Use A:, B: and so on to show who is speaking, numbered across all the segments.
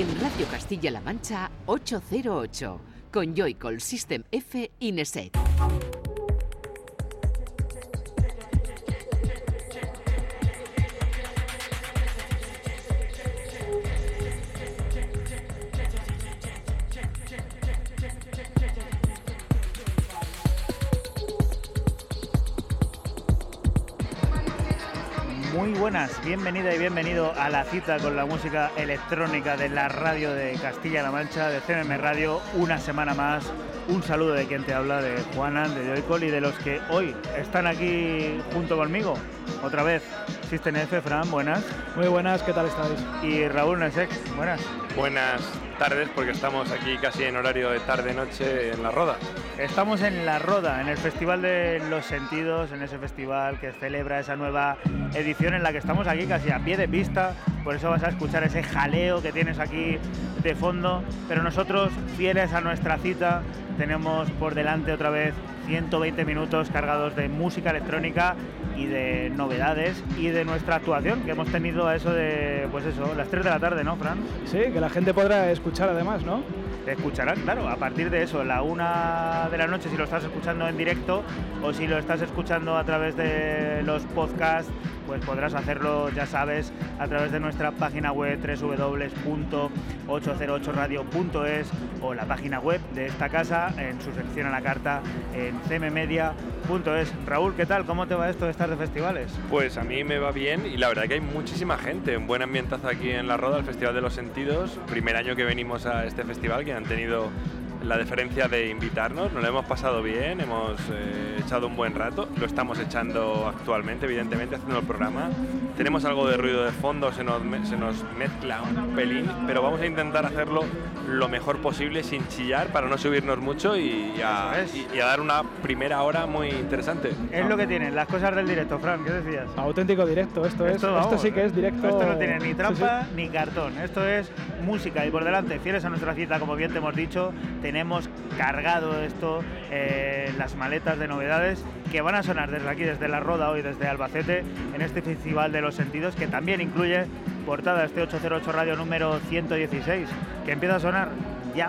A: en Radio Castilla-La Mancha 808 con Joycall System F Ineset.
B: Bienvenida y bienvenido a la cita con la música electrónica de la radio de Castilla-La Mancha, de CMM Radio, una semana más. Un saludo de quien te habla, de Juana, de Joycol y de los que hoy están aquí junto conmigo. Otra vez, System F, Fran, buenas.
C: Muy buenas, ¿qué tal estáis?
B: Y Raúl Nesek, buenas.
D: Buenas tardes, porque estamos aquí casi en horario de tarde-noche en La Roda.
B: Estamos en La Roda, en el Festival de los Sentidos, en ese festival que celebra esa nueva edición en la que estamos aquí casi a pie de pista, por eso vas a escuchar ese jaleo que tienes aquí de fondo, pero nosotros, fieles a nuestra cita, tenemos por delante otra vez 120 minutos cargados de música electrónica y de novedades y de nuestra actuación que hemos tenido a eso de, pues eso, las 3 de la tarde, ¿no, Fran?
C: Sí, que la gente podrá escuchar además, ¿no?
B: Escucharán, claro, a partir de eso, la una de la noche si lo estás escuchando en directo o si lo estás escuchando a través de los podcasts, pues podrás hacerlo, ya sabes, a través de nuestra página web www.808radio.es o la página web de esta casa en su sección a la carta en cmmedia.es. Raúl, ¿qué tal? ¿Cómo te va esto de estar de festivales?
D: Pues a mí me va bien y la verdad que hay muchísima gente, un buen ambientazo aquí en La Roda, el Festival de los Sentidos, primer año que venimos a este festival, que han tenido la deferencia de invitarnos, nos lo hemos pasado bien, hemos eh, echado un buen rato, lo estamos echando actualmente, evidentemente, haciendo el programa. Tenemos algo de ruido de fondo, se nos, se nos mezcla un pelín, pero vamos a intentar hacerlo lo mejor posible sin chillar para no subirnos mucho y a, y, y a dar una primera hora muy interesante.
B: Es lo que tienen, las cosas del directo, Fran, ¿qué decías?
C: Auténtico directo, esto, es.
B: vamos,
C: esto sí que es directo.
B: Esto no tiene ni trampa
C: Sí, sí.
B: ni cartón. Esto es música y por delante, fieles a nuestra cita, como bien te hemos dicho, tenemos cargado esto, eh, las maletas de novedades que van a sonar desde aquí, desde La Roda hoy, desde Albacete, en este Festival de los Sentidos, que también incluye portada este 808 Radio número 116, que empieza a sonar ya.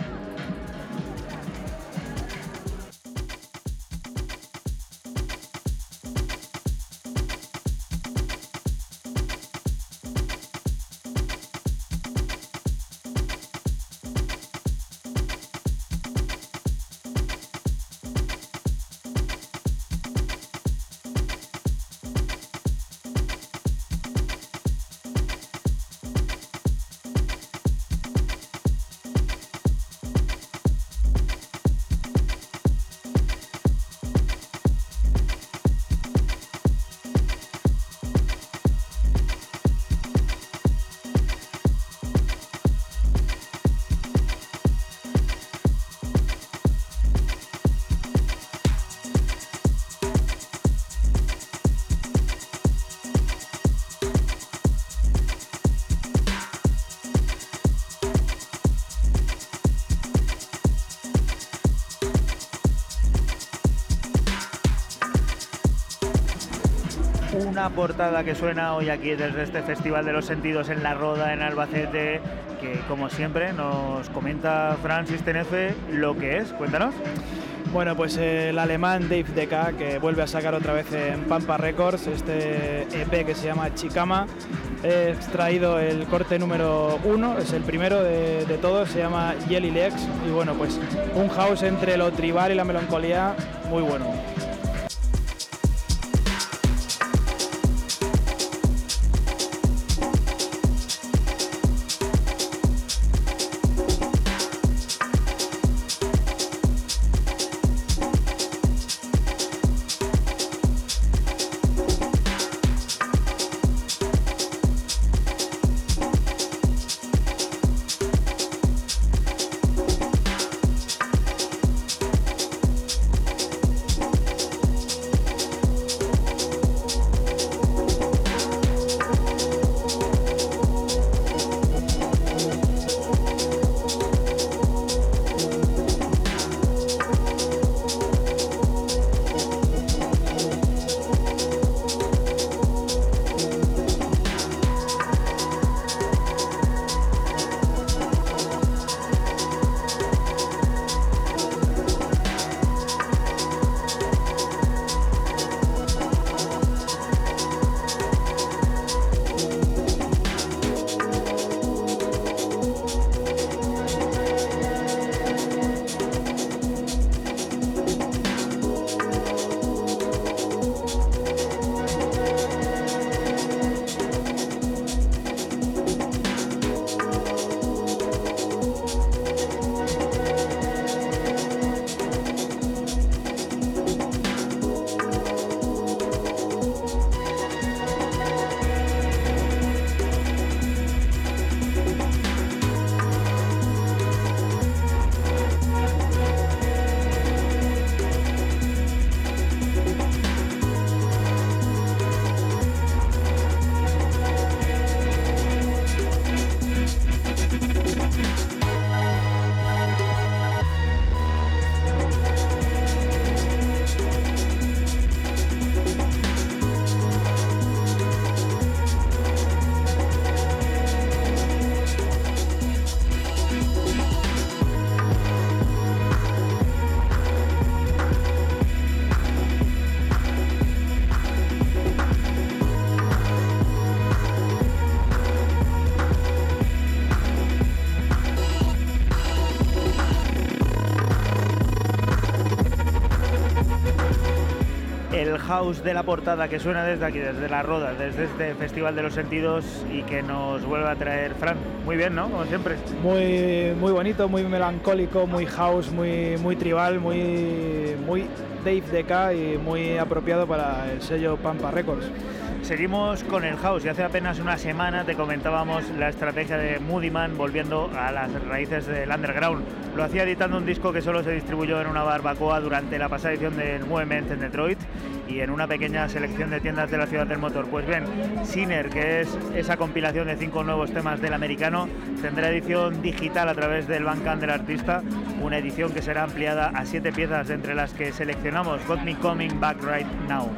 B: Una portada que suena hoy aquí desde este Festival de los Sentidos en La Roda, en Albacete, que como siempre nos comenta Francis Tenefe lo que es. Cuéntanos.
C: Bueno, pues eh, el alemán Dave DK que vuelve a sacar otra vez en Pampa Records este EP que se llama Chicama. He extraído el corte número uno, es el primero de, de todos, se llama Jelly Legs y bueno, pues un house entre lo tribal y la melancolía muy bueno.
B: House de la portada que suena desde aquí, desde la Roda, desde este Festival de los Sentidos y que nos vuelve a traer Fran. Muy bien, ¿no? Como siempre.
C: Muy, muy bonito, muy melancólico, muy house, muy, muy tribal, muy, muy Dave DK y muy apropiado para el sello Pampa Records.
B: Seguimos con el house y hace apenas una semana te comentábamos la estrategia de Moody Man volviendo a las raíces del underground. Lo hacía editando un disco que solo se distribuyó en una barbacoa durante la pasada edición del Movement en Detroit en una pequeña selección de tiendas de la ciudad del motor. Pues bien, Sinner, que es esa compilación de cinco nuevos temas del americano, tendrá edición digital a través del Bandcamp del artista, una edición que será ampliada a siete piezas entre las que seleccionamos Got Me Coming Back Right Now.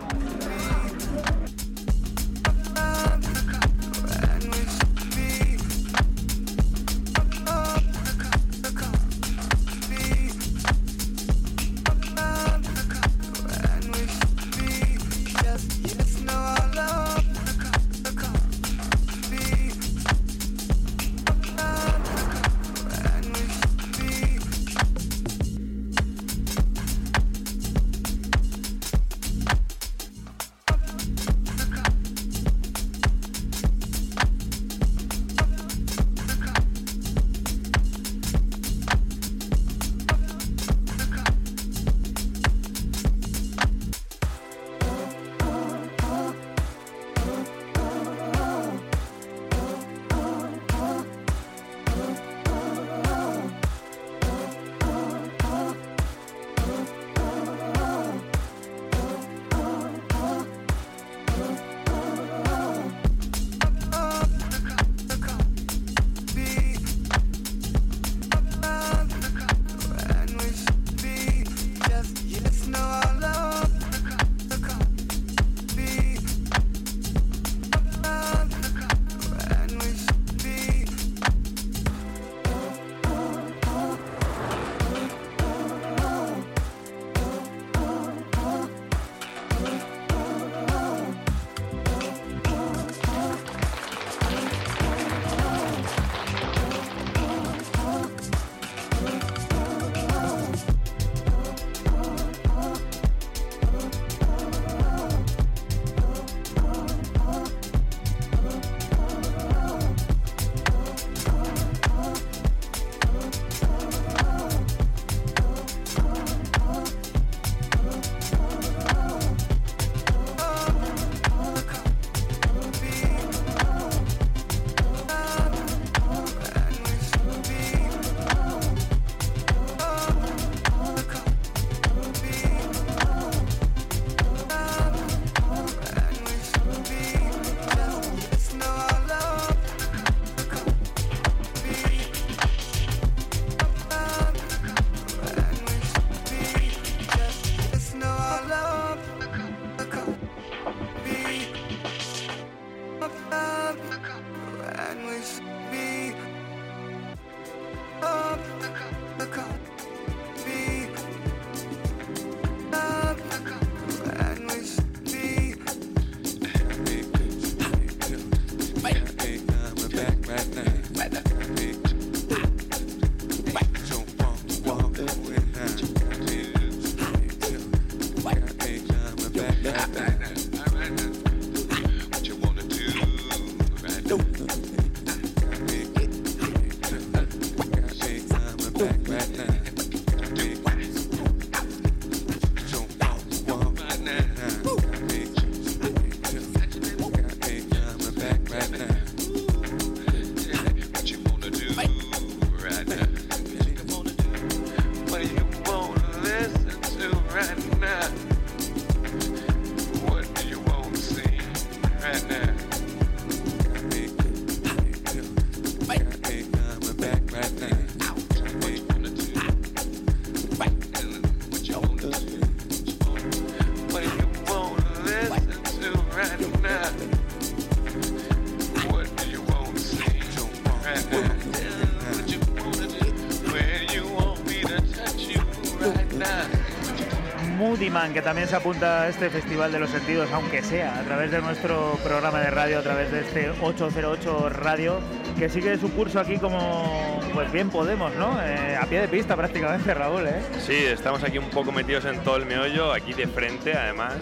B: Que también se apunta a este Festival de los Sentidos, aunque sea a través de nuestro programa de radio, a través de este 808 Radio, que sigue su curso aquí como, pues bien podemos, ¿no? Eh, a pie de pista prácticamente, Raúl, ¿eh?
D: Sí, estamos aquí un poco metidos en todo el meollo, aquí de frente además.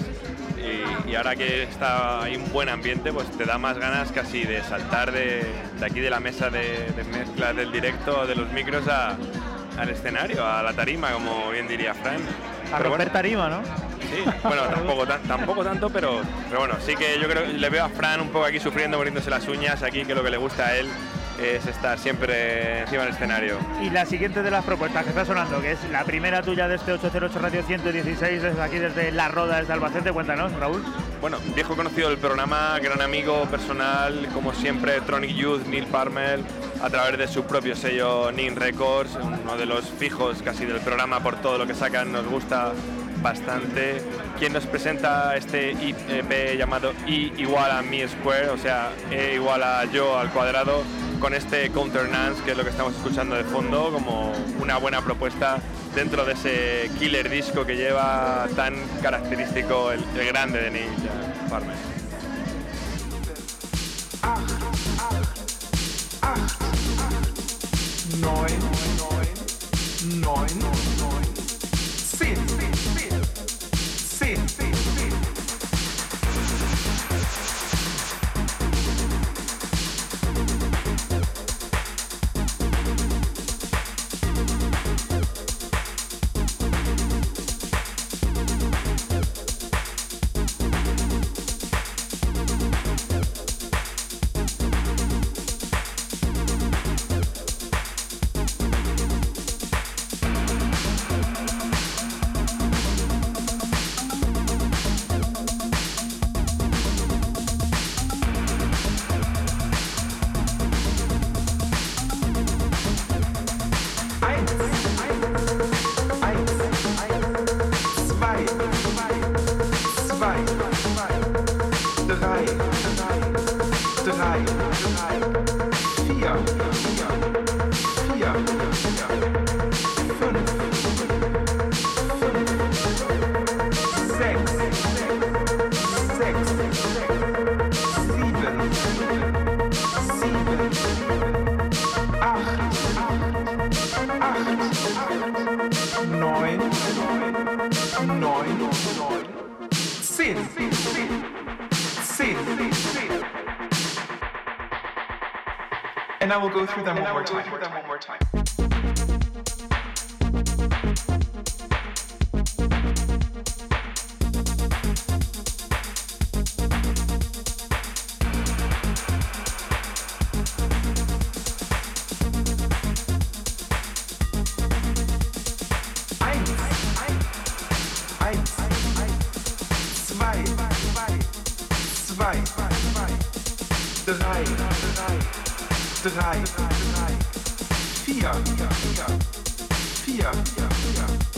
D: y, ahora que está hay un buen ambiente, pues te da más ganas casi de saltar de, aquí de la mesa de, de mezclas del directo, de los micros al escenario, a la tarima, como bien diría Fran.
B: A romper tarima, ¿no?
D: Sí, bueno, tampoco, tampoco tanto, pero, pero bueno, sí que yo creo que le veo a Fran un poco aquí sufriendo, muriéndose las uñas, aquí que lo que le gusta a él es estar siempre encima del escenario.
B: Y la siguiente de las propuestas que está sonando, que es la primera tuya de este 808 Radio 116, desde aquí desde La Roda, desde Albacete, cuéntanos, Raúl.
D: Bueno, viejo conocido del programa, gran amigo personal, como siempre, Tronic Youth, Neil Parmer, a través de su propio sello Nin Records, uno de los fijos casi del programa por todo lo que sacan, nos gusta bastante. Quien nos presenta este EP llamado I igual a mi square, o sea, E igual a yo al cuadrado, con este Counter Nance, que es lo que estamos escuchando de fondo, como una buena propuesta dentro de ese killer disco que lleva tan característico el, grande de Ninja Farmer.
E: Go through them one more time. Yeah, yeah.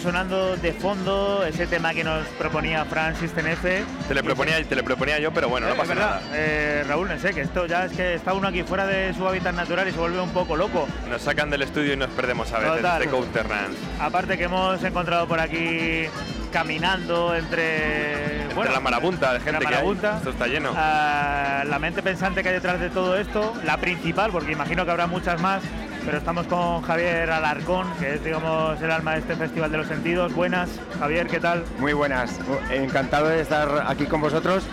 B: Sonando de fondo ese tema que nos proponía Francis Tenefe.
D: Te le proponía, te le proponía yo, pero bueno, no pasa nada.
B: Eh, Raúl, no sé, que esto ya es que está uno aquí fuera de su hábitat natural y se vuelve un poco loco.
D: Nos sacan del estudio y nos perdemos a veces de Counter
B: Aparte que hemos encontrado por aquí caminando entre,
D: bueno, la marabunta de gente que hay. Esto está lleno.
B: la mente pensante que hay detrás de todo esto, la principal, porque imagino que habrá muchas más, pero estamos con Javier Alarcón, que es digamos el alma de este Festival de los Sentidos. Buenas, Javier, ¿qué tal?
F: Muy buenas, encantado de estar aquí con vosotros,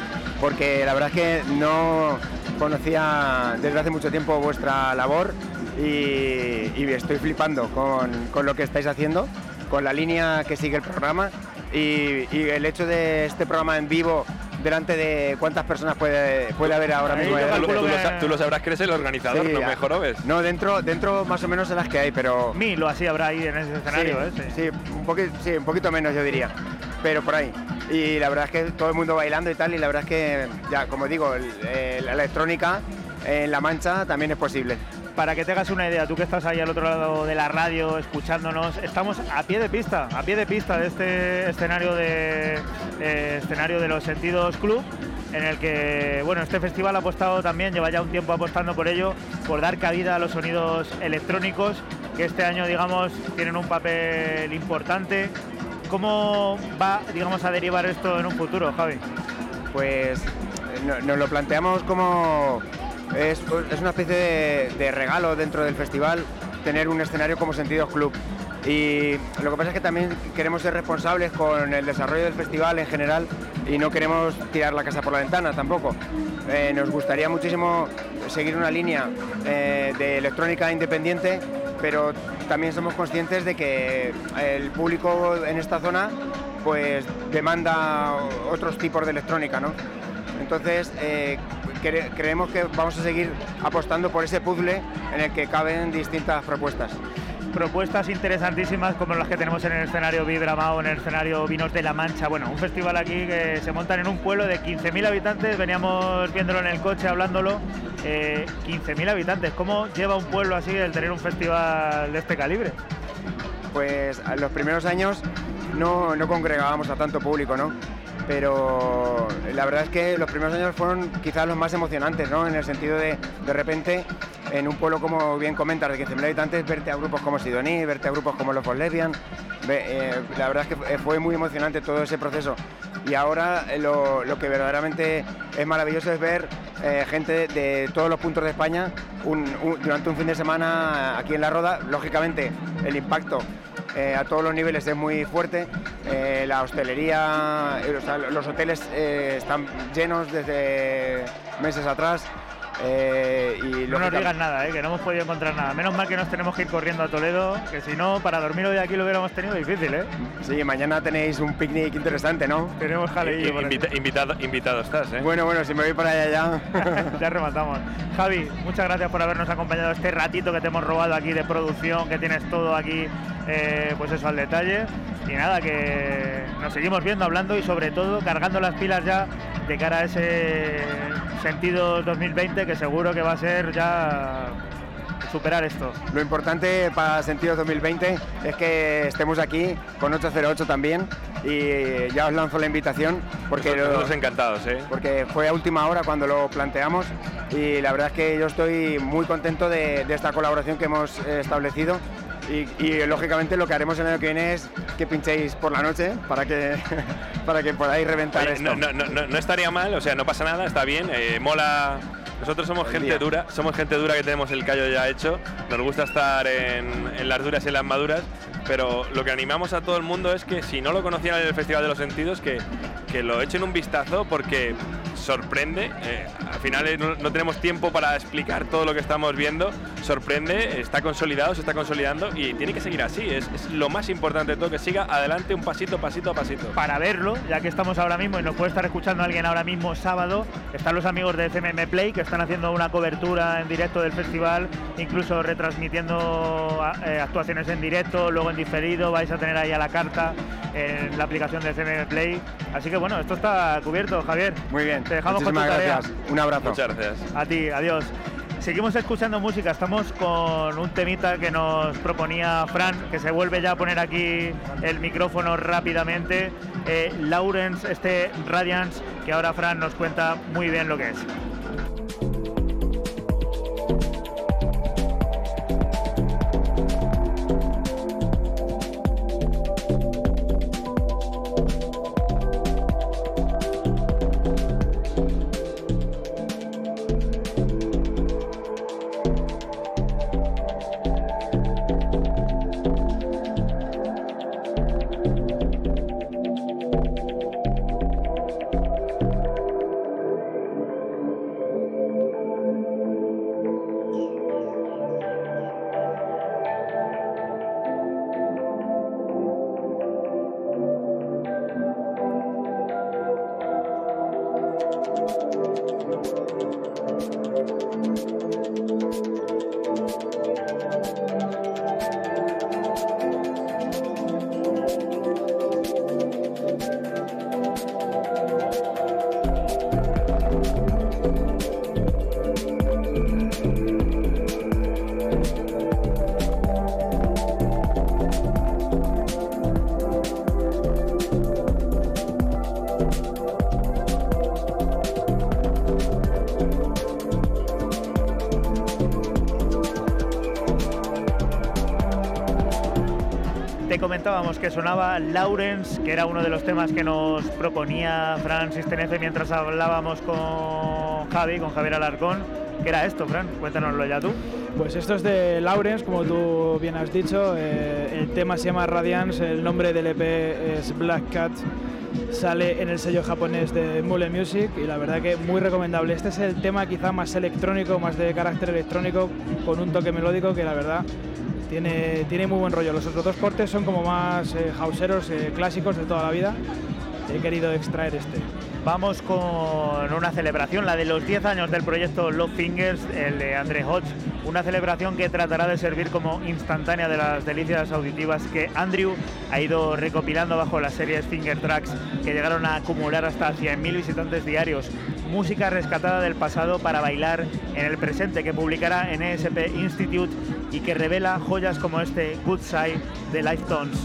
F: porque la verdad es que no conocía desde hace mucho tiempo vuestra labor y, estoy flipando con, lo que estáis haciendo, con la línea que sigue el programa y el hecho de este programa en vivo delante de cuántas personas puede, puede haber ahora mismo.
D: Tú, lo, sabrás que eres el organizador, no mejor o ves.
F: No, dentro, dentro más o menos de las que hay, pero.
B: Mil o así habrá ahí en ese escenario,
F: sí, ¿eh? Sí, un poquito, sí, un poquito menos yo diría. Pero por ahí. Y la verdad es que todo el mundo bailando y tal, y la verdad es que, ya, como digo, la electrónica en La Mancha también es posible
B: para que te hagas una idea, tú que estás ahí al otro lado de la radio escuchándonos, estamos a pie de pista, a pie de pista de este escenario de eh, escenario de los Sentidos Club en el que, bueno, este festival ha apostado también, lleva ya un tiempo apostando por ello, por dar cabida a los sonidos electrónicos, que este año, digamos, tienen un papel importante. ¿Cómo va, digamos, a derivar esto en un futuro, Javi?
F: Pues no- nos lo planteamos como es, es una especie de, regalo dentro del festival tener un escenario como Sentidos Club. Y lo que pasa es que también queremos ser responsables con el desarrollo del festival en general y no queremos tirar la casa por la ventana tampoco. Eh, nos gustaría muchísimo seguir una línea eh, de electrónica independiente, pero también somos conscientes de que el público en esta zona pues demanda otros tipos de electrónica, ¿no? Entonces, eh, cre- creemos que vamos a seguir apostando por ese puzzle en el que caben distintas propuestas.
B: propuestas interesantísimas como las que tenemos en el escenario Vibramao, en el escenario Vinos de la Mancha. Bueno, un festival aquí que se monta en un pueblo de 15.000 habitantes, veníamos viéndolo en el coche, hablándolo. Eh, 15.000 habitantes, ¿cómo lleva un pueblo así el tener un festival de este calibre?
F: Pues en los primeros años no, no congregábamos a tanto público, ¿no? Pero la verdad es que los primeros años fueron quizás los más emocionantes, ¿no? En el sentido de, de repente, en un pueblo como bien comentas, de 15.000 habitantes, verte a grupos como Sidoní, verte a grupos como los Lesbian. eh, la verdad es que fue muy emocionante todo ese proceso. Y ahora eh, lo, que verdaderamente es maravilloso es ver eh, gente de todos los puntos de España durante un fin de semana aquí en La Roda. Lógicamente, el impacto eh, a todos los niveles es muy fuerte. Eh, la hostelería, eh, los hoteles están llenos desde meses atrás. Eh, y
B: No nos digan nada, ¿eh? que no hemos podido encontrar nada. Menos mal que nos tenemos que ir corriendo a Toledo, que si no, para dormir hoy aquí lo hubiéramos tenido difícil, ¿eh?
F: Sí, mañana tenéis un picnic interesante, ¿no?
B: Tenemos jaleillo por aquí.
D: Invita- invitado, invitado estás, ¿eh?
F: Bueno, bueno, si me voy para allá ya.
B: ya rematamos. Javi, muchas gracias por habernos acompañado este ratito que te hemos robado aquí de producción, que tienes todo aquí, eh, pues eso al detalle. Y nada, que nos seguimos viendo, hablando y sobre todo cargando las pilas ya de cara a ese sentido 2020 que seguro que va a ser ya superar esto.
F: Lo importante para Sentido 2020 es que estemos aquí con 808 también y ya os lanzo la invitación porque, lo-
D: Nosotros encantados, ¿eh?
F: porque fue a última hora cuando lo planteamos y la verdad es que yo estoy muy contento de, de esta colaboración que hemos establecido y, y, lógicamente lo que haremos el año que viene es que pinchéis por la noche para que, para que podáis reventar
D: Oye,
F: esto.
D: no, no, no, no estaría mal, o sea, no pasa nada, está bien, eh, mola. Nosotros somos
F: El
D: gente
F: día.
D: dura, somos gente dura que tenemos el callo ya hecho, nos gusta estar en, en las duras y en las maduras, pero lo que animamos a todo el mundo es que si no lo conocían en el Festival de los Sentidos, que, que lo echen un vistazo porque sorprende, eh, al final eh, no, no tenemos tiempo para explicar todo lo que estamos viendo, sorprende, está consolidado, se está consolidando y tiene que seguir así, es, es lo más importante de todo, que siga adelante un pasito, pasito a pasito.
B: Para verlo, ya que estamos ahora mismo y nos puede estar escuchando alguien ahora mismo sábado, están los amigos de FMM Play que están haciendo una cobertura en directo del festival, incluso retransmitiendo eh, actuaciones en directo, luego en diferido, vais a tener ahí a la carta en la aplicación de FMM Play. Así que bueno, esto está cubierto, Javier.
F: Muy bien,
B: Te dejamos con tu tarea.
F: gracias. Un abrazo.
D: Muchas gracias.
B: A ti, adiós. Seguimos escuchando música, estamos con un temita que nos proponía Fran, que se vuelve ya a poner aquí el micrófono rápidamente. Eh, Lawrence, este Radiance, que ahora Fran nos cuenta muy bien lo que es. Sonaba Lawrence, que era uno de los temas que nos proponía Francis Tenefe mientras hablábamos con Javi, con Javier Alarcón. ¿Qué era esto, Fran? Cuéntanoslo ya tú.
C: Pues esto es de Lawrence, como tú bien has dicho. eh, el tema se llama Radiance, el nombre del EP es Black Cat. Sale en el sello japonés de Mule Music y la verdad que muy recomendable. Este es el tema quizá más electrónico, más de carácter electrónico, con un toque melódico que la verdad tiene, tiene muy buen rollo. Los otros dos cortes son como más eh, houseeros, eh, clásicos de toda la vida. He querido extraer este.
B: Vamos con una celebración, la de los 10 años del proyecto Love Fingers, el de André Hodge. Una celebración que tratará de servir como instantánea de las delicias auditivas que Andrew ha ido recopilando bajo las series Finger Tracks que llegaron a acumular hasta 100.000 visitantes diarios. Música rescatada del pasado para bailar en el presente que publicará en ESP Institute y que revela joyas como este Good Side de Life Tones.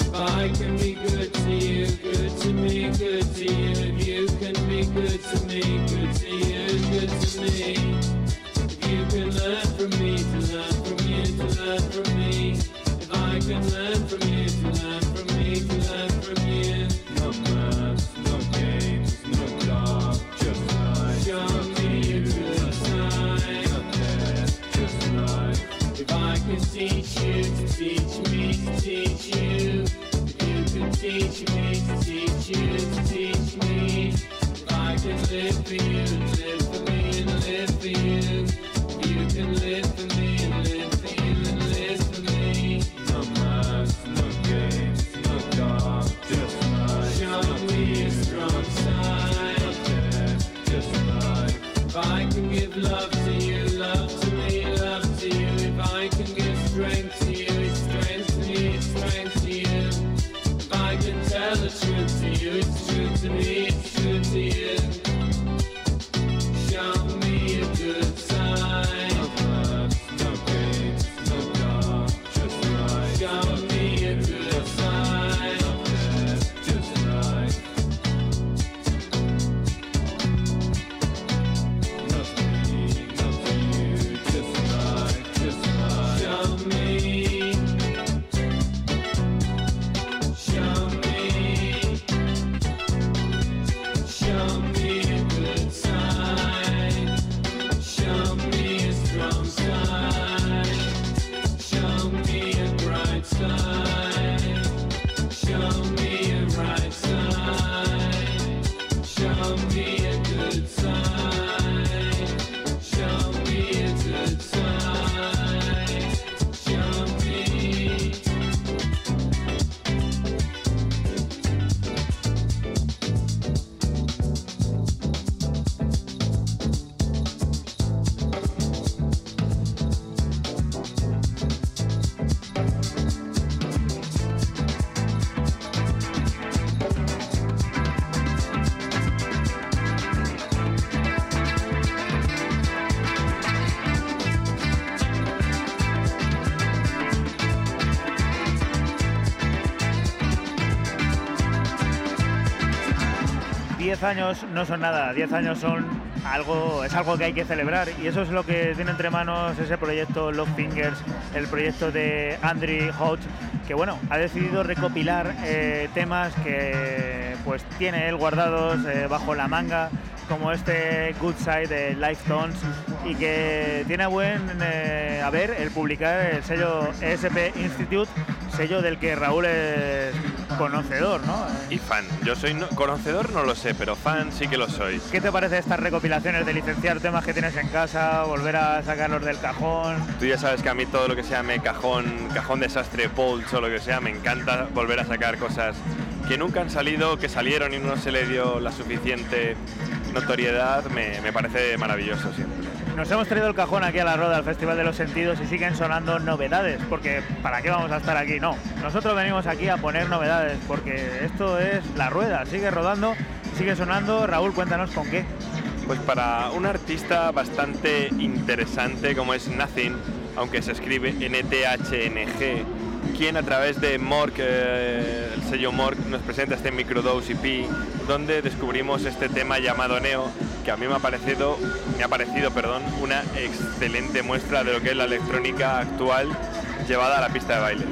G: If I can be good to you, good to me, good to you. If you can be good to me, good to you, good to me. If you can learn from me, to learn from you, to learn from me. If I can learn from you, to learn from me, to learn from you. No maths, no teach you to teach me to teach you. If you can teach me to teach you to teach me. If I can live for you live for me and live for you. If you can live for me and live for you and live for me. No maths, no games, no dark, just life. Show me a strong side. Just life. If I can give love
B: 10 años no son nada, 10 años son algo, es algo que hay que celebrar y eso es lo que tiene entre manos ese proyecto Love Fingers, el proyecto de Andrew Hodge, que bueno, ha decidido recopilar eh, temas que pues tiene él guardados eh, bajo la manga, como este Good Side de Life Tones y que tiene buen eh, a ver el publicar el sello ESP Institute, sello del que Raúl es conocedor, ¿no?
D: Y fan. Yo soy no- conocedor, no lo sé, pero fan sí que lo soy.
B: ¿Qué te parece estas recopilaciones de licenciar temas que tienes en casa, volver a sacarlos del cajón?
D: Tú ya sabes que a mí todo lo que se llame cajón, cajón desastre, Pauls o lo que sea, me encanta volver a sacar cosas que nunca han salido, que salieron y no se le dio la suficiente notoriedad, me, me parece maravilloso siempre.
B: Nos hemos traído el cajón aquí a la Roda, al Festival de los Sentidos, y siguen sonando novedades, porque ¿para qué vamos a estar aquí? No, nosotros venimos aquí a poner novedades, porque esto es la rueda, sigue rodando, sigue sonando. Raúl, cuéntanos con qué.
D: Pues para un artista bastante interesante como es Nothing, aunque se escribe NTHNG, quien a través de Mork, eh, el sello Mork, nos presenta este Microdose EP, donde descubrimos este tema llamado Neo, que a mí me ha parecido, me ha parecido, perdón, una excelente muestra de lo que es la electrónica actual, llevada a la pista de baile.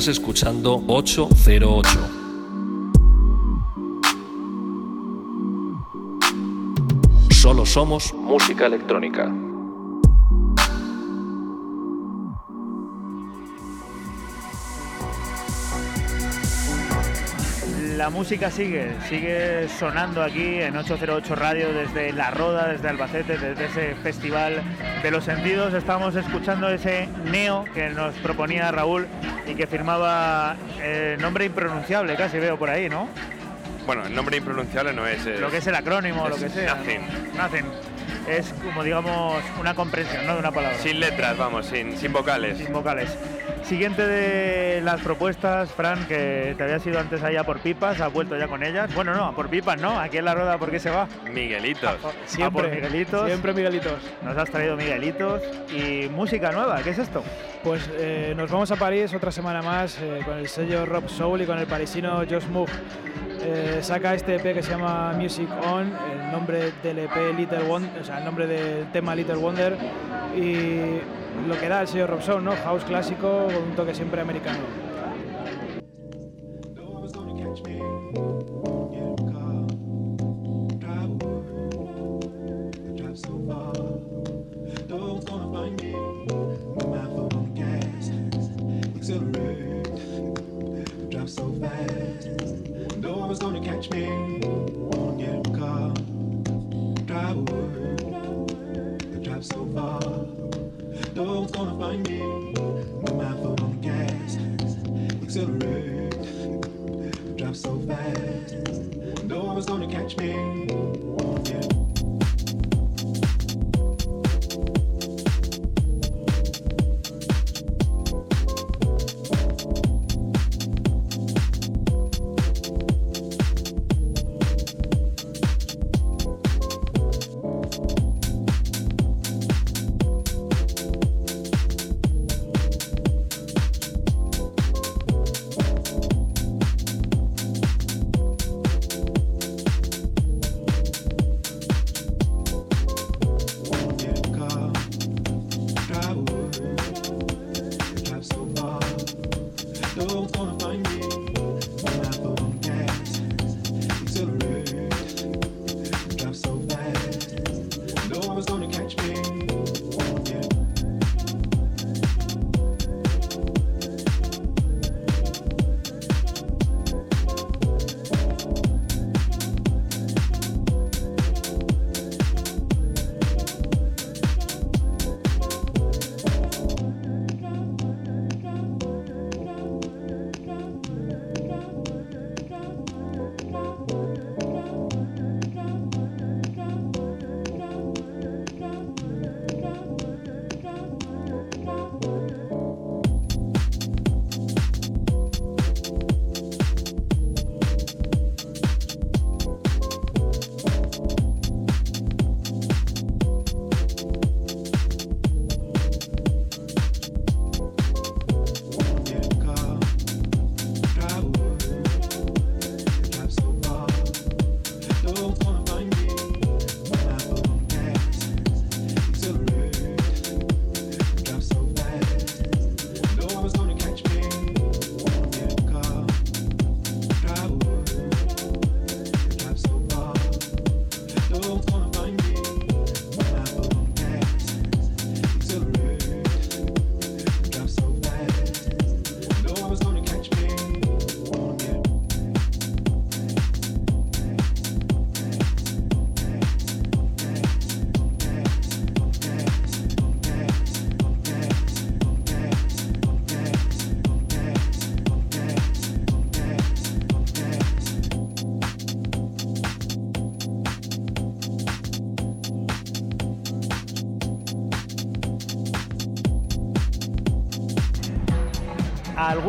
H: Estás escuchando 808. Solo somos música electrónica.
B: La música sigue, sigue sonando aquí en 808 Radio desde La Roda, desde Albacete, desde ese festival de los sentidos. Estamos escuchando ese neo que nos proponía Raúl y que firmaba eh, nombre impronunciable, casi veo por ahí, ¿no?
D: Bueno, el nombre impronunciable no es.
B: Lo que es el acrónimo,
D: es
B: lo que sea. ¿no?
D: nothing.
B: Nothing. Es como digamos una comprensión, ¿no? De una palabra.
D: Sin letras, vamos, sin, sin vocales.
B: Sin vocales. Siguiente de las propuestas, Fran, que te habías ido antes allá por pipas, has vuelto ya con ellas. Bueno, no, por pipas, ¿no? Aquí en la rueda, ¿por qué se va?
D: Miguelitos.
B: Siempre, por Miguelitos.
C: Siempre Miguelitos.
B: Nos has traído Miguelitos y música nueva. ¿Qué es esto?
C: Pues eh, nos vamos a París otra semana más eh, con el sello Rob Soul y con el parisino Josh Moog. Eh, saca este EP que se llama Music On, el nombre del EP Little Wonder, o sea, el nombre del tema Little Wonder y lo que da el sello Rob Soul, ¿no? House clásico con un toque siempre americano.
E: Gonna catch me, gonna find me. With my foot on the gas, accelerate, drive so fast. No one's gonna catch me.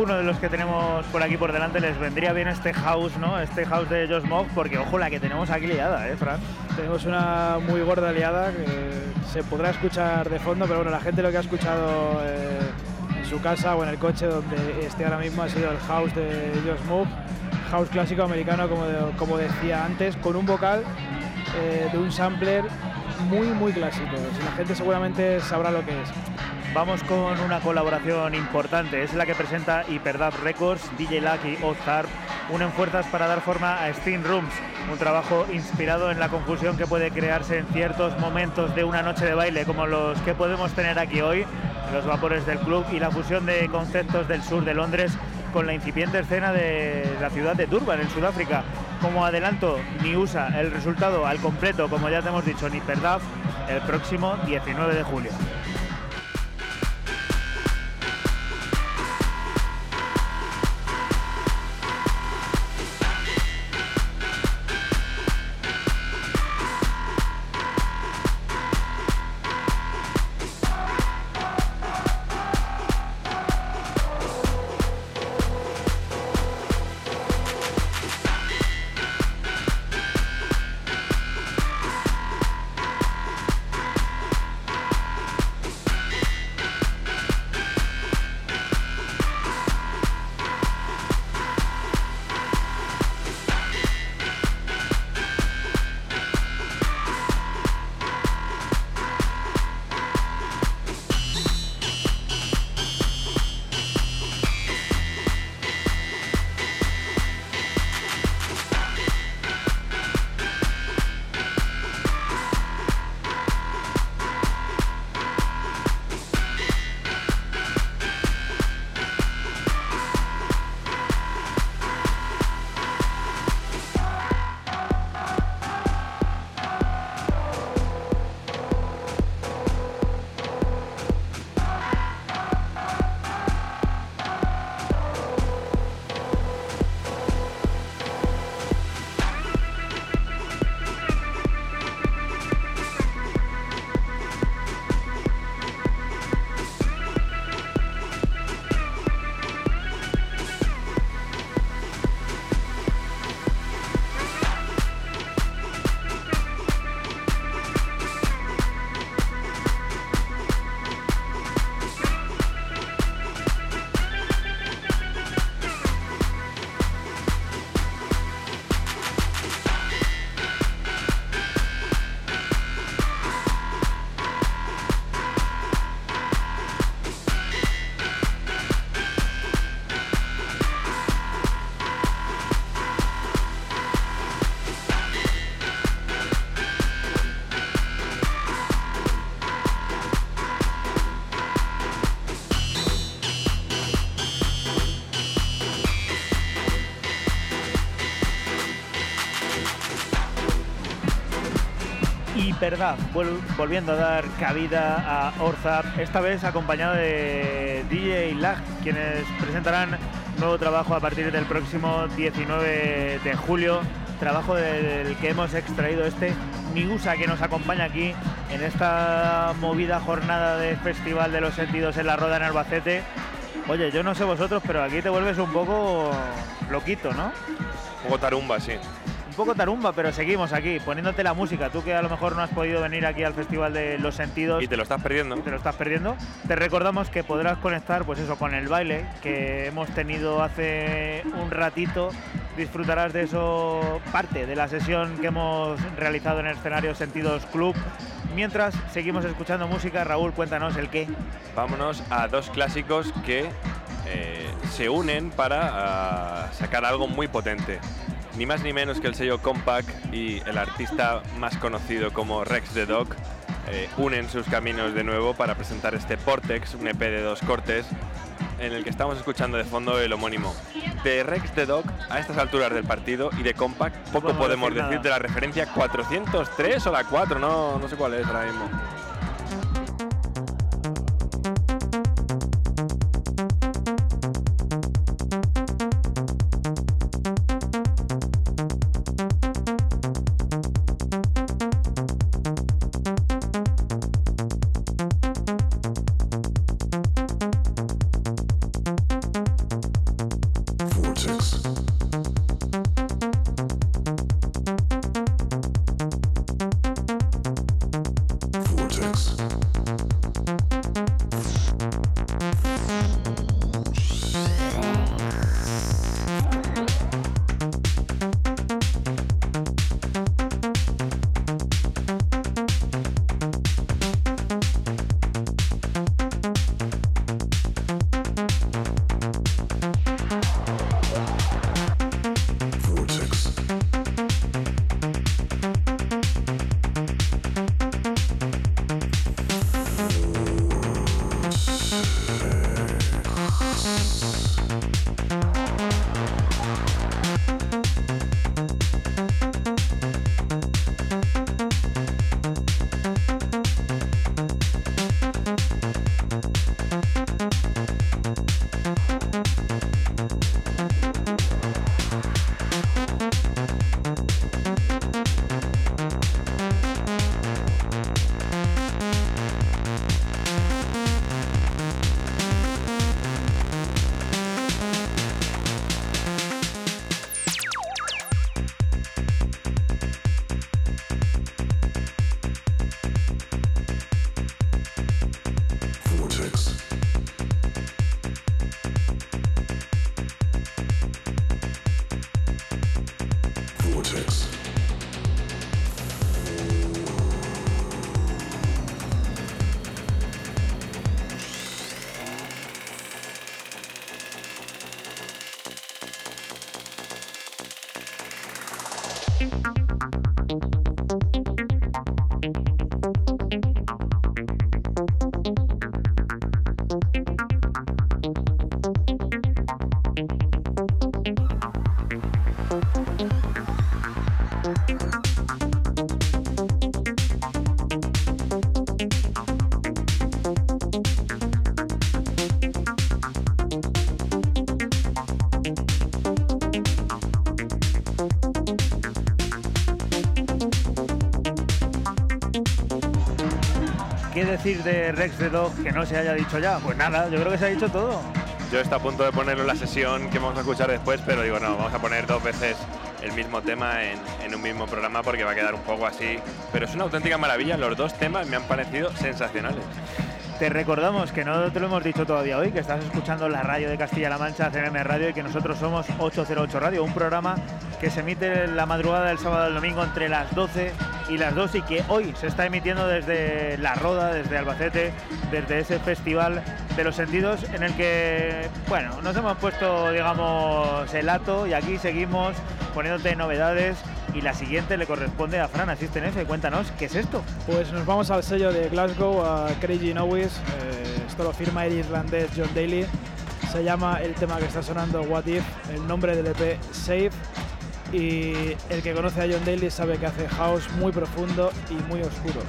B: Alguno de los que tenemos por aquí por delante les vendría bien este house, ¿no? Este house de Josh Mog, porque ojo la que tenemos aquí liada, ¿eh, Fran?
C: Tenemos una muy gorda liada que se podrá escuchar de fondo, pero bueno, la gente lo que ha escuchado eh, en su casa o en el coche donde esté ahora mismo ha sido el house de Josh Moog, house clásico americano, como, como decía antes, con un vocal eh, de un sampler muy, muy clásico. La gente seguramente sabrá lo que es.
B: Vamos con una colaboración importante, es la que presenta Hyperdub Records, DJ Luck y unen fuerzas para dar forma a Steam Rooms, un trabajo inspirado en la confusión que puede crearse en ciertos momentos de una noche de baile, como los que podemos tener aquí hoy, los vapores del club y la fusión de conceptos del sur de Londres con la incipiente escena de la ciudad de Durban, en Sudáfrica. Como adelanto, ni usa el resultado al completo, como ya te hemos dicho, ni Hyperdub, el próximo 19 de julio. Vol- volviendo a dar cabida a Orzap, esta vez acompañado de DJ Lag, quienes presentarán nuevo trabajo a partir del próximo 19 de julio, trabajo del que hemos extraído este Miusa que nos acompaña aquí en esta movida jornada de Festival de los Sentidos en la Roda en Albacete. Oye, yo no sé vosotros, pero aquí te vuelves un poco loquito, ¿no?
D: Un poco tarumba, sí.
B: Un poco tarumba, pero seguimos aquí, poniéndote la música. Tú que a lo mejor no has podido venir aquí al Festival de los Sentidos
D: Y te lo estás perdiendo.
B: te lo estás perdiendo. Te recordamos que podrás conectar, pues eso, con el baile que hemos tenido hace un ratito. Disfrutarás de eso parte de la sesión que hemos realizado en el escenario Sentidos Club. Mientras seguimos escuchando música, Raúl, cuéntanos el qué.
D: Vámonos a dos clásicos que eh, se unen para ah, sacar algo muy potente. Ni más ni menos que el sello Compact y el artista más conocido como Rex the Dog eh, unen sus caminos de nuevo para presentar este Portex, un EP de dos cortes, en el que estamos escuchando de fondo el homónimo. De Rex the Dog a estas alturas del partido y de Compact poco
B: podemos
D: podemos
B: decir
D: de la referencia 403 o la 4, no, no sé cuál es ahora mismo.
B: Decir de Rex the Dog que no se haya dicho ya? Pues nada, yo creo que se ha dicho todo.
D: Yo está a punto de ponerlo en la sesión que vamos a escuchar después, pero digo, no, vamos a poner dos veces el mismo tema en, en un mismo programa porque va a quedar un poco así. Pero es una auténtica maravilla, los dos temas me han parecido sensacionales.
B: Te recordamos que no te lo hemos dicho todavía hoy, que estás escuchando la radio de Castilla-La Mancha, CMM Radio, y que nosotros somos 808 Radio, un programa que se emite la madrugada del sábado al domingo entre las 12 y las 2 y que hoy se está emitiendo desde La Roda, desde Albacete, desde ese festival de los sentidos en el que, bueno, nos hemos puesto, digamos, el ato y aquí seguimos poniéndote novedades y la siguiente le corresponde a Fran Asisten F. Cuéntanos, ¿qué es esto?
C: Pues nos vamos al sello de Glasgow, a Crazy Nowis. Eh, esto lo firma el irlandés John Daly. Se llama el tema que está sonando What If, el nombre del EP Safe. Y el que conoce a John Daly sabe que hace house muy profundo y muy oscuro.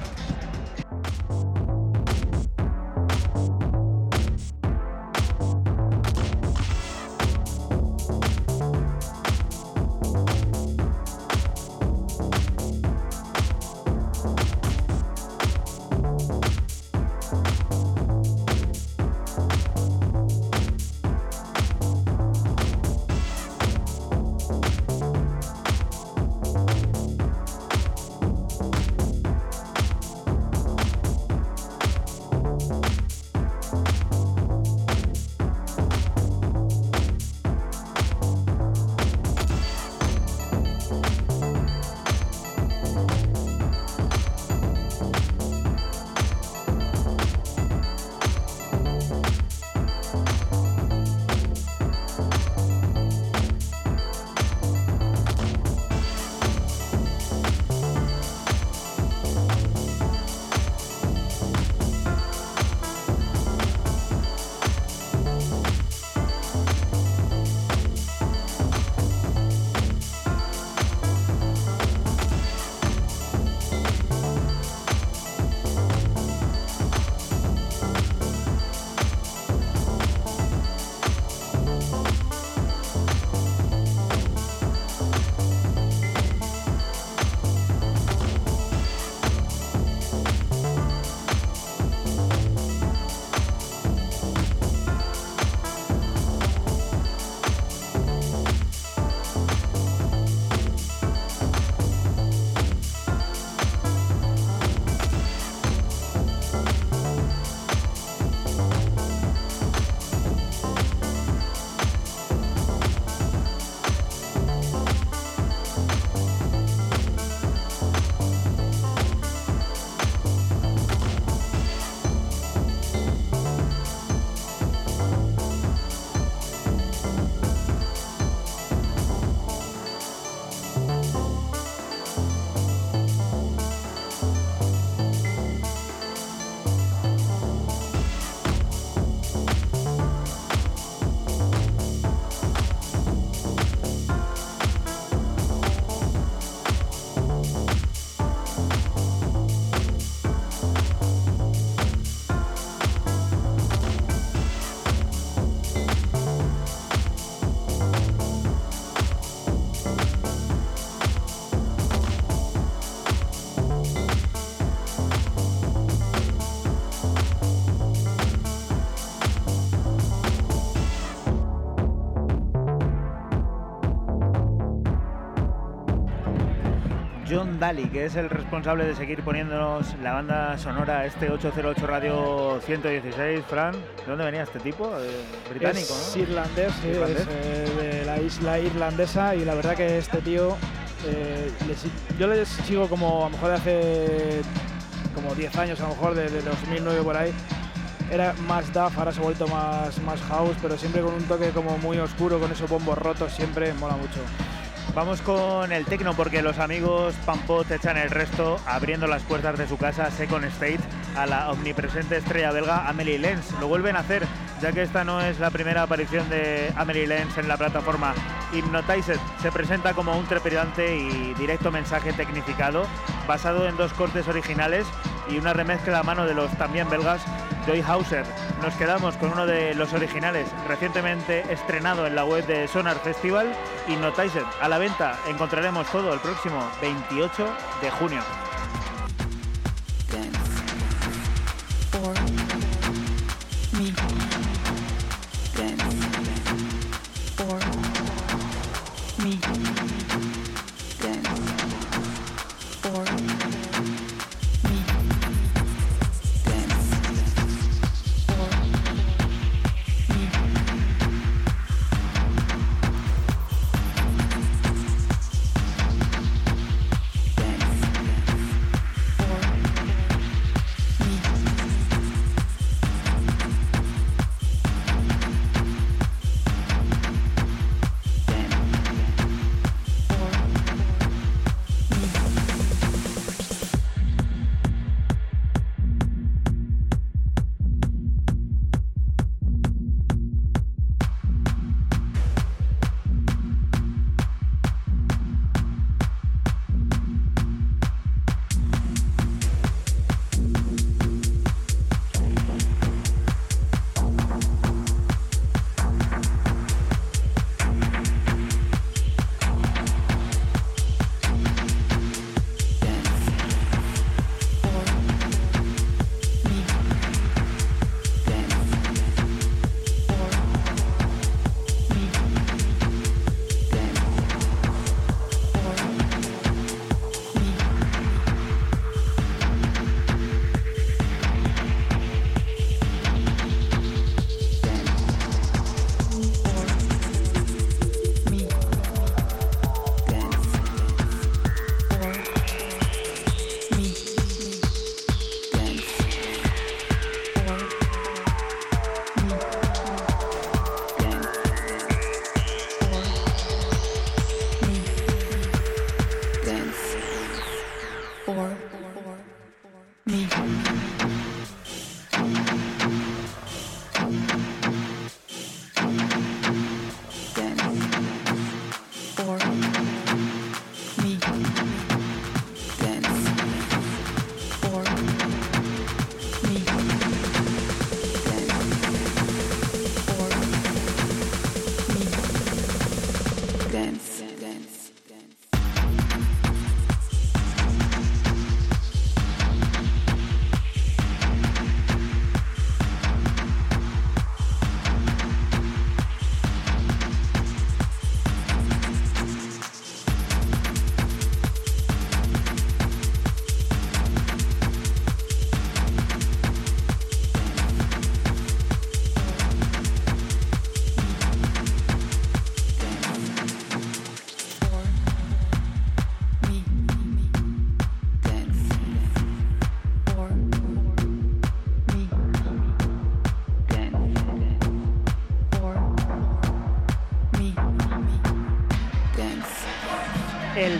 B: Daly, que es el responsable de seguir poniéndonos la banda sonora este 808 Radio 116. Fran, ¿de dónde venía este tipo? Eh, británico,
C: es
B: ¿no?
C: irlandés, sí,
B: Irlandés.
C: es eh, de la isla irlandesa y la verdad que este tío, eh, le si- yo le sigo como a lo mejor de hace como 10 años, a lo mejor de, de 2009 por ahí. Era más duff, ahora se ha vuelto más, más house, pero siempre con un toque como muy oscuro, con esos bombos rotos, siempre mola mucho.
B: Vamos con el tecno porque los amigos Pampot echan el resto abriendo las puertas de su casa Second State a la omnipresente estrella belga Amelie Lenz. Lo vuelven a hacer ya que esta no es la primera aparición de Amelie Lenz en la plataforma Hypnotized. Se presenta como un trepidante y directo mensaje tecnificado basado en dos cortes originales y una remezcla a mano de los también belgas Joy Hauser. Nos quedamos con uno de los originales recientemente estrenado en la web de Sonar Festival, Hypnotized. A la venta encontraremos todo el próximo 28 de junio.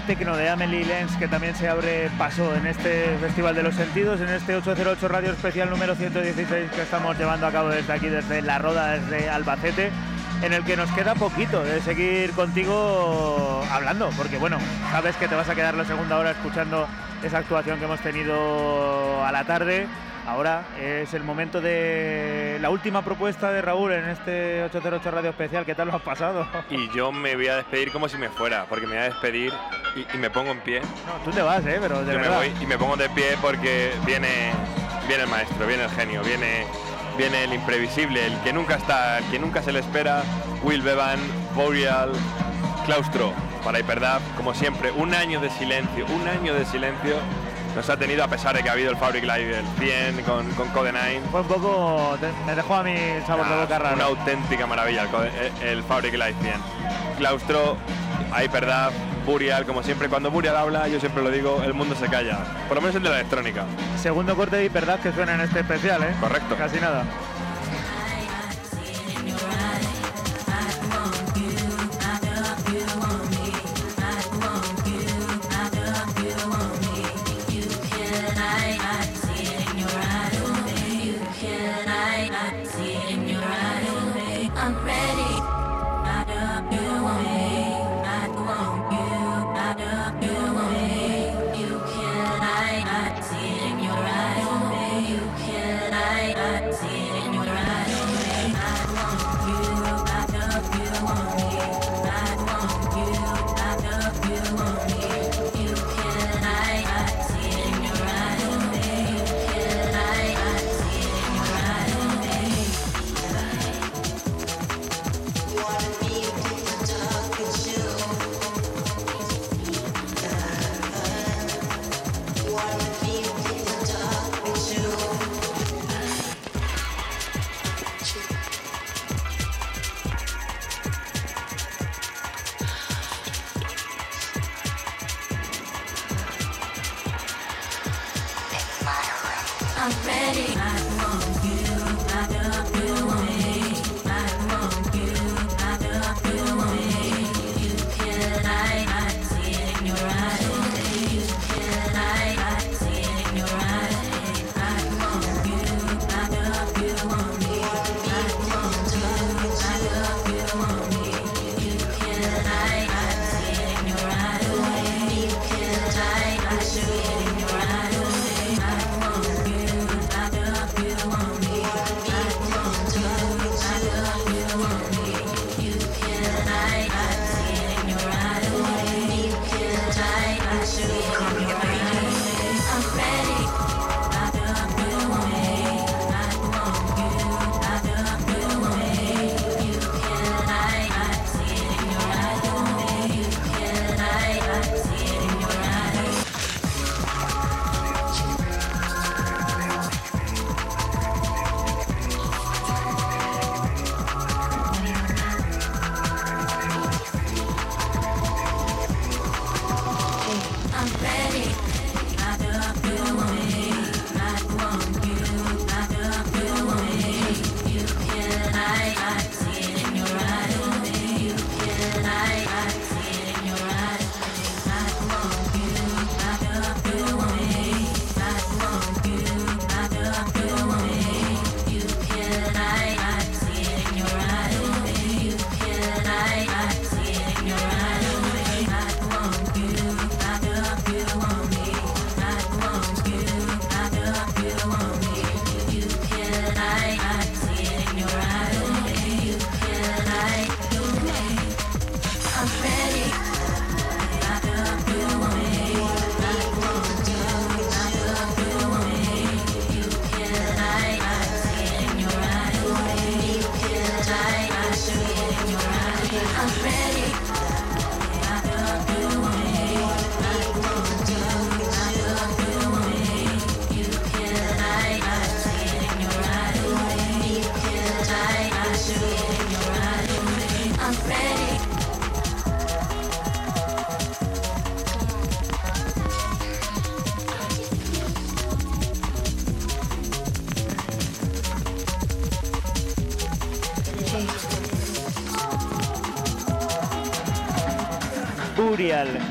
B: Tecno de Amelie Lenz, que también se abre paso en este Festival de los Sentidos, en este 808 Radio Especial número 116 que estamos llevando a cabo desde aquí, desde La Roda, desde Albacete, en el que nos queda poquito de seguir contigo hablando, porque bueno, sabes que te vas a quedar la segunda hora escuchando esa actuación que hemos tenido a la tarde. Ahora es el momento de la última propuesta de Raúl en este 808 Radio Especial. ¿Qué tal lo has pasado?
D: Y yo me voy a despedir como si me fuera, porque me voy a despedir y, y me pongo en pie.
B: No, tú te vas, ¿eh? Pero de
D: Yo me
B: verdad.
D: voy y me pongo de pie porque viene, viene el maestro, viene el genio, viene, viene el imprevisible, el que nunca está, el que nunca se le espera, Will Bevan, Boreal, Claustro, para Hyperdub, como siempre, un año de silencio, un año de silencio nos ha tenido a pesar de que ha habido el Fabric Live el 100 con, con Code 9.
B: Fue un poco. me dejó a mí sabor de boca raro.
D: Una auténtica maravilla el, el- el Fabric Live 100. Claustro, Hyperdub, Burial, como siempre, cuando Burial habla, yo siempre lo digo, el mundo se calla. Por lo menos el de la electrónica.
B: Segundo corte y verdad que suena en este especial, ¿eh?
D: Correcto.
B: Casi nada.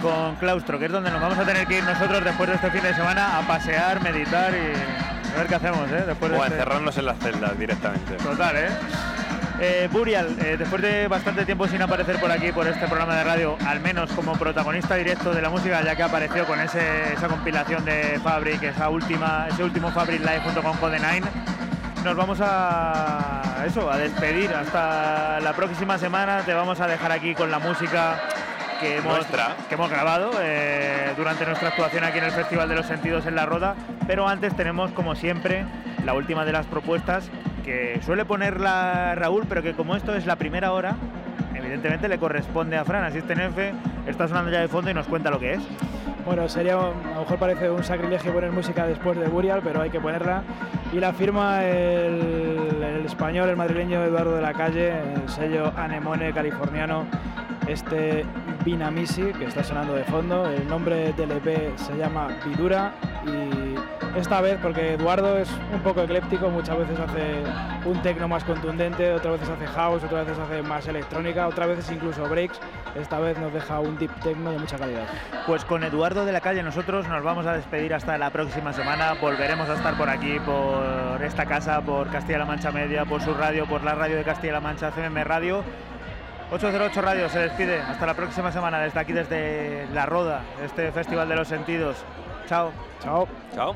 B: Con Claustro, que es donde nos vamos a tener que ir nosotros después de este fin de semana a pasear, meditar y a ver qué hacemos, ¿eh? Después de
D: a
B: este-
D: encerrarnos en las celdas directamente.
B: Total, ¿eh? Eh, Burial, eh, después de bastante tiempo sin aparecer por aquí, por este programa de radio, al menos como protagonista directo de la música, ya que apareció con ese- esa compilación de Fabric, esa última, ese último Fabric Live junto con Code Nine, nos vamos a eso, a despedir hasta la próxima semana. Te vamos a dejar aquí con la música que hemos,
D: Nuestra.
B: que hemos grabado eh, durante nuestra actuación aquí en el Festival de los Sentidos en La Roda. Pero antes tenemos, como siempre, la última de las propuestas que suele ponerla Raúl, pero que como esto es la primera hora, evidentemente le corresponde a Fran. Así es, Tenefe, está sonando ya de fondo y nos cuenta lo que es.
C: Bueno, sería, a lo mejor parece un sacrilegio poner música después de Burial, pero hay que ponerla. Y la firma el, el español, el madrileño Eduardo de la Calle, el sello Anemone californiano, este Binamisi, que está sonando de fondo. El nombre del EP se llama Vidura y esta vez, porque Eduardo es un poco ecléptico, muchas veces hace un tecno más contundente, otras veces hace house, otras veces hace más electrónica, otras veces incluso breaks, esta vez nos deja un deep techno de mucha calidad.
B: Pues con Eduardo de la Calle nosotros nos vamos a despedir hasta la próxima semana. Volveremos a estar por aquí, por esta casa, por Castilla-La Mancha Media, por su radio, por la radio de Castilla-La Mancha, CMM Radio. 808 Radio se despide. Hasta la próxima semana desde aquí, desde La Roda, este Festival de los Sentidos. Chao.
C: Chao.
D: Chao.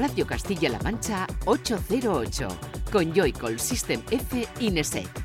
A: Radio Castilla-La Mancha 808 con Joycall System F Ineset.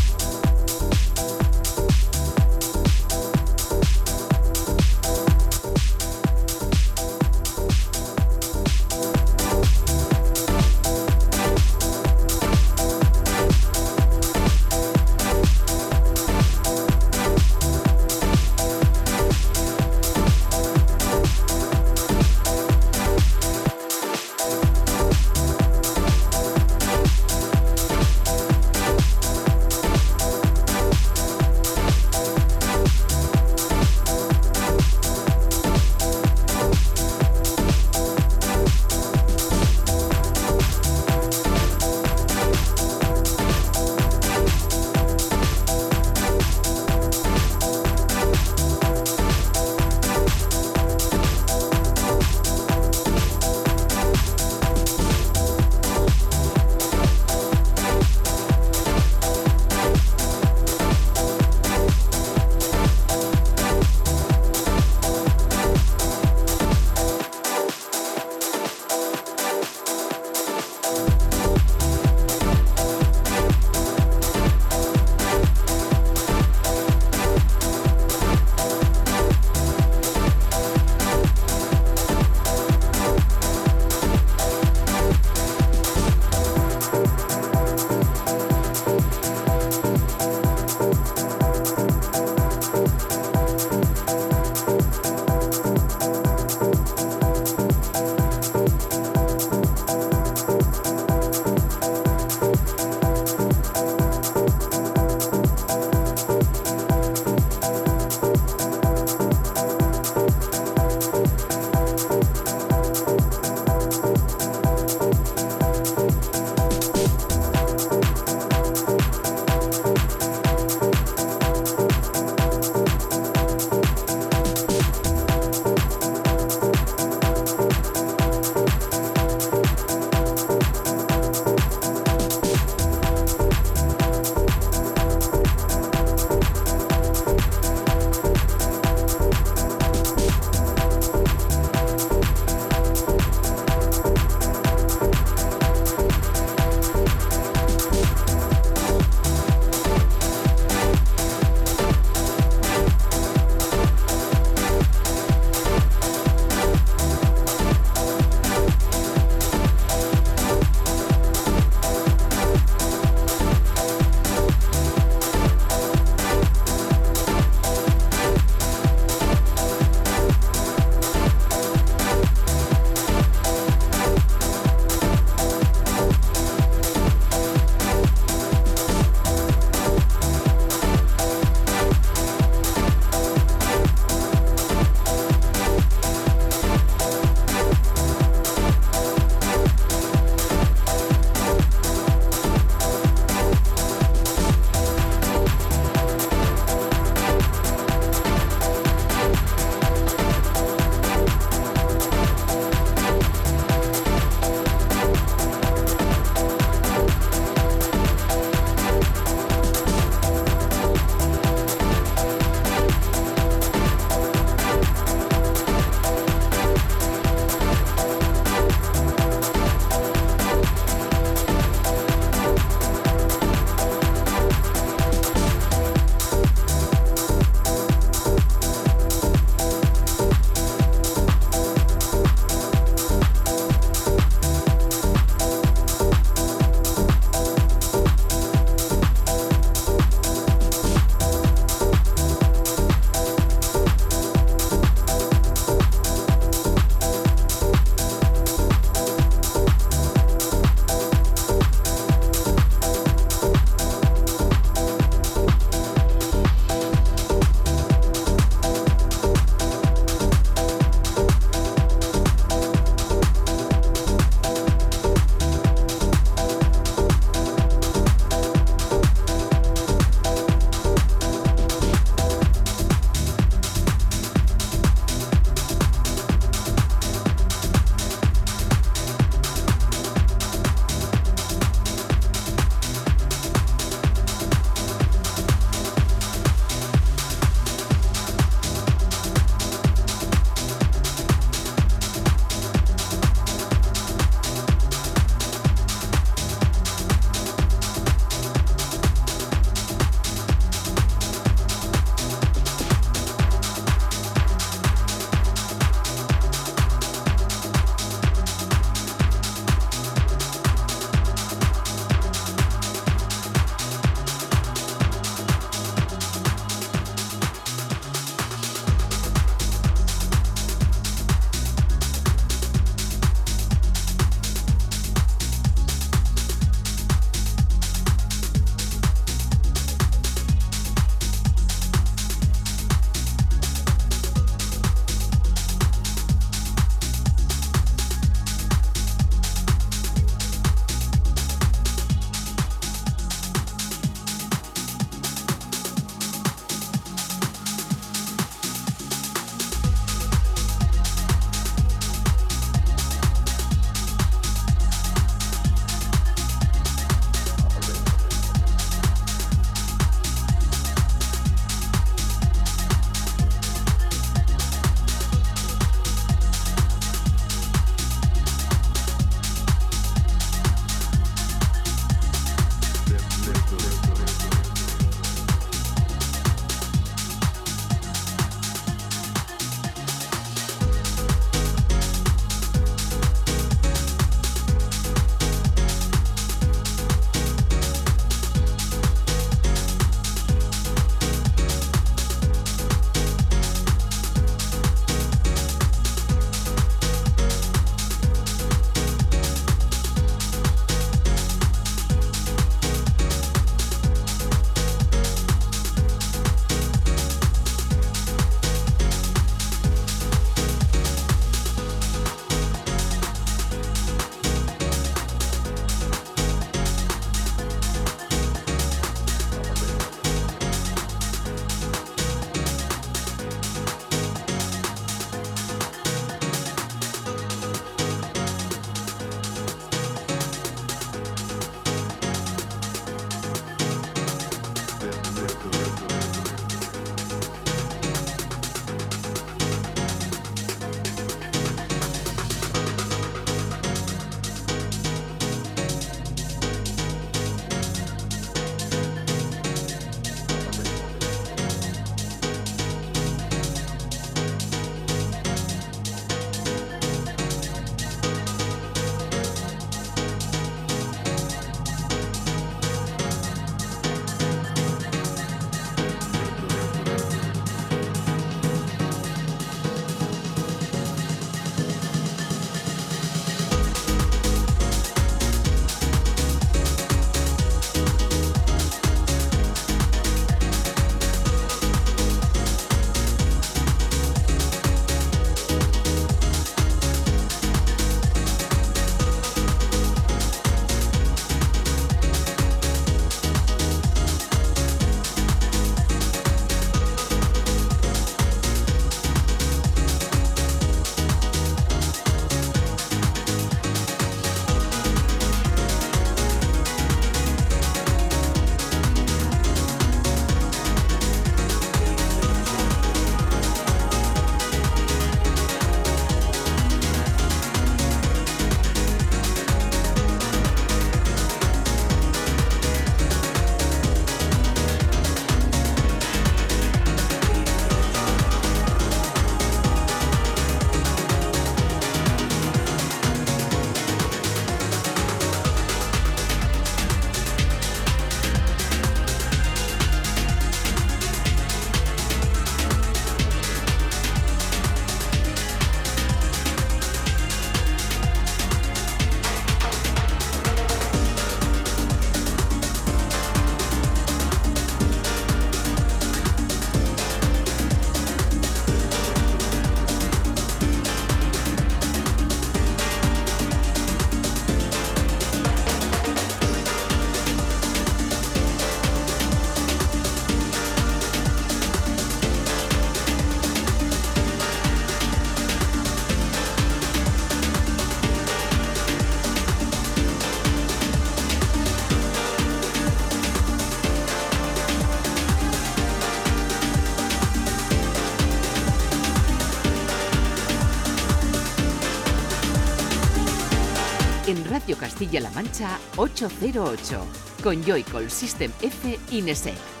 I: Castilla-La Mancha 808 con Joycol System F Inesec.